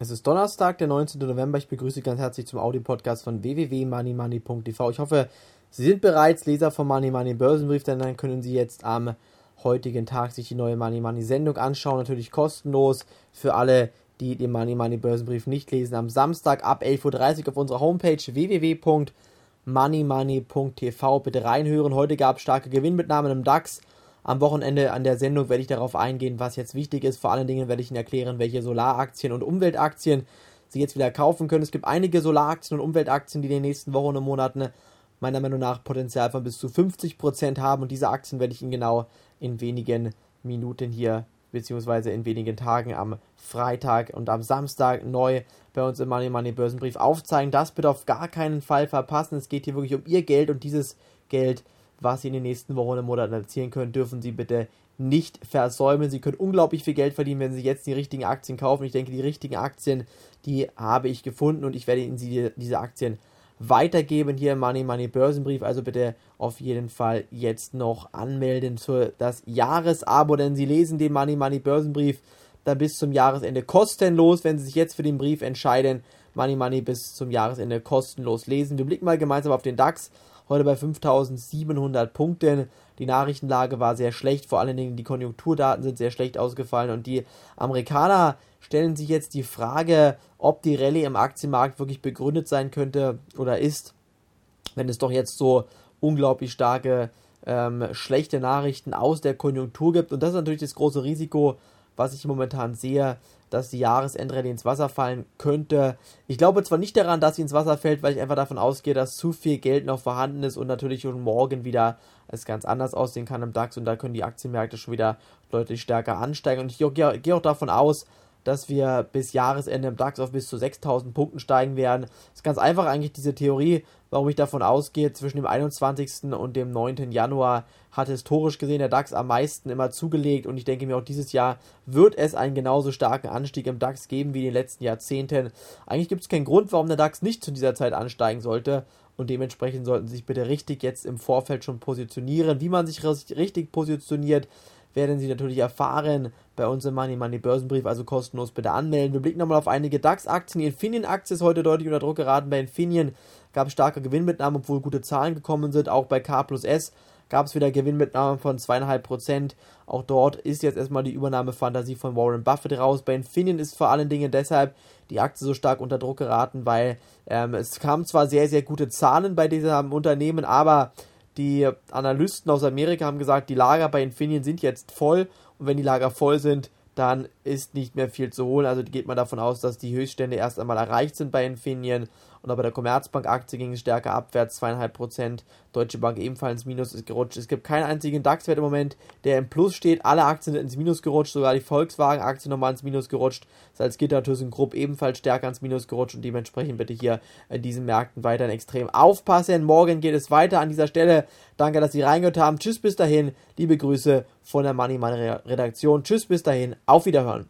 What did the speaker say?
Es ist Donnerstag, der 19. November. Ich begrüße Sie ganz herzlich zum Audio-Podcast von www.moneymoney.tv. Ich hoffe, Sie sind bereits Leser vom Money Money Börsenbrief, denn dann können Sie jetzt am heutigen Tag sich die neue Money Money Sendung anschauen. Natürlich kostenlos für alle, die den Money Money Börsenbrief nicht lesen. Am Samstag ab 11.30 Uhr auf unserer Homepage www.moneymoney.tv. Bitte reinhören. Heute gab es starke Gewinnmitnahmen im DAX. Am Wochenende an der Sendung werde ich darauf eingehen, was jetzt wichtig ist. Vor allen Dingen werde ich Ihnen erklären, welche Solaraktien und Umweltaktien Sie jetzt wieder kaufen können. Es gibt einige Solaraktien und Umweltaktien, die in den nächsten Wochen und Monaten meiner Meinung nach Potenzial von bis zu 50% haben. Und diese Aktien werde ich Ihnen genau in wenigen Minuten hier beziehungsweise in wenigen Tagen am Freitag und am Samstag neu bei uns im Money Money Börsenbrief aufzeigen. Das bitte auf gar keinen Fall verpassen. Es geht hier wirklich um Ihr Geld und dieses Geld was Sie in den nächsten Wochen und Monaten erzielen können, dürfen Sie bitte nicht versäumen. Sie können unglaublich viel Geld verdienen, wenn Sie jetzt die richtigen Aktien kaufen. Ich denke, die richtigen Aktien, die habe ich gefunden und ich werde Ihnen die, diese Aktien weitergeben hier im Money Money Börsenbrief. Also bitte auf jeden Fall jetzt noch anmelden für das Jahresabo, denn Sie lesen den Money Money Börsenbrief dann bis zum Jahresende kostenlos, wenn Sie sich jetzt für den Brief entscheiden. Money Money bis zum Jahresende kostenlos lesen. Wir blicken mal gemeinsam auf den DAX heute bei 5700 Punkten. Die Nachrichtenlage war sehr schlecht, vor allen Dingen die Konjunkturdaten sind sehr schlecht ausgefallen und die Amerikaner stellen sich jetzt die Frage, ob die Rallye im Aktienmarkt wirklich begründet sein könnte oder ist, wenn es doch jetzt so unglaublich starke ähm, schlechte Nachrichten aus der Konjunktur gibt. Und das ist natürlich das große Risiko, was ich momentan sehe, dass die Jahresendrallye ins Wasser fallen könnte. Ich glaube zwar nicht daran, dass sie ins Wasser fällt, weil ich einfach davon ausgehe, dass zu viel Geld noch vorhanden ist und natürlich schon morgen wieder es ganz anders aussehen kann im DAX und da können die Aktienmärkte schon wieder deutlich stärker ansteigen. Und ich gehe auch davon aus, dass wir bis Jahresende im DAX auf bis zu 6000 Punkten steigen werden. Das ist ganz einfach eigentlich diese Theorie, warum ich davon ausgehe, zwischen dem 21. und dem 9. Januar hat historisch gesehen der DAX am meisten immer zugelegt und ich denke mir auch dieses Jahr wird es einen genauso starken Anstieg im DAX geben wie in den letzten Jahrzehnten. Eigentlich gibt es keinen Grund, warum der DAX nicht zu dieser Zeit ansteigen sollte und dementsprechend sollten Sie sich bitte richtig jetzt im Vorfeld schon positionieren. Wie man sich richtig positioniert, werden Sie natürlich erfahren bei uns im Money Money Börsenbrief, also kostenlos bitte anmelden. Wir blicken nochmal auf einige DAX-Aktien. Die Infineon-Aktie ist heute deutlich unter Druck geraten. Bei Infineon gab es starke Gewinnmitnahmen, obwohl gute Zahlen gekommen sind. Auch bei K plus S gab es wieder Gewinnmitnahmen von 2,5%. Auch dort ist jetzt erstmal die Übernahmefantasie von Warren Buffett raus. Bei Infineon ist vor allen Dingen deshalb die Aktie so stark unter Druck geraten, weil ähm, es kamen zwar sehr, sehr gute Zahlen bei diesem Unternehmen, aber die Analysten aus Amerika haben gesagt, die Lager bei Infineon sind jetzt voll und wenn die Lager voll sind, dann ist nicht mehr viel zu holen. Also geht man davon aus, dass die Höchststände erst einmal erreicht sind bei Infineon und auch bei der Commerzbank-Aktie ging es stärker abwärts, 2,5%. Deutsche Bank ebenfalls Minus ist gerutscht. Es gibt keinen einzigen DAX-Wert im Moment, der im Plus steht. Alle Aktien sind ins Minus gerutscht, sogar die Volkswagen-Aktie nochmal ins Minus gerutscht. Salzgitter ThyssenKrupp ebenfalls stärker ins Minus gerutscht und dementsprechend bitte hier in diesen Märkten weiterhin extrem aufpassen. Morgen geht es weiter an dieser Stelle. Danke, dass Sie reingehört haben. Tschüss, bis dahin. Liebe Grüße von der Money Money Redaktion. Tschüss, bis dahin. Auf Wiederhören.